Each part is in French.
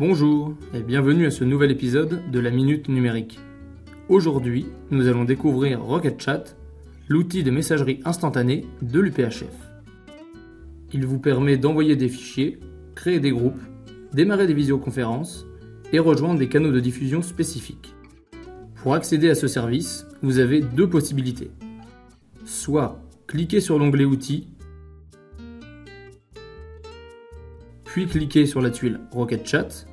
Bonjour et bienvenue à ce nouvel épisode de la Minute Numérique. Aujourd'hui, nous allons découvrir Rocket Chat, l'outil de messagerie instantanée de l'UPHF. Il vous permet d'envoyer des fichiers, créer des groupes, démarrer des visioconférences et rejoindre des canaux de diffusion spécifiques. Pour accéder à ce service, vous avez deux possibilités. Soit cliquez sur l'onglet Outils puis cliquez sur la tuile Rocket Chat,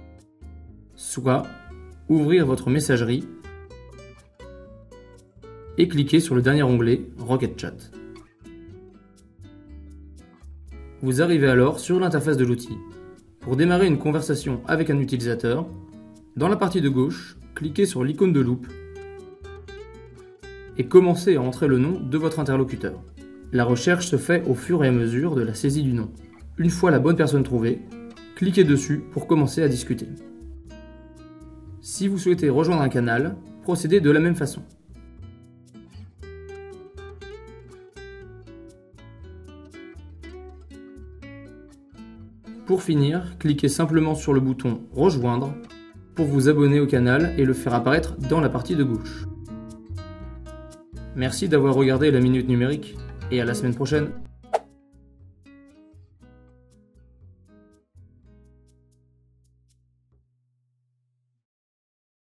ouvrir votre messagerie et cliquez sur le dernier onglet Rocket Chat. Vous arrivez alors sur l'interface de l'outil. Pour démarrer une conversation avec un utilisateur, dans la partie de gauche, cliquez sur l'icône de loupe et commencez à entrer le nom de votre interlocuteur. La recherche se fait au fur et à mesure de la saisie du nom. Une fois la bonne personne trouvée, cliquez dessus pour commencer à discuter. Si vous souhaitez rejoindre un canal, procédez de la même façon. Pour finir, cliquez simplement sur le bouton Rejoindre pour vous abonner au canal et le faire apparaître dans la partie de gauche. Merci d'avoir regardé la Minute Numérique et à la semaine prochaine.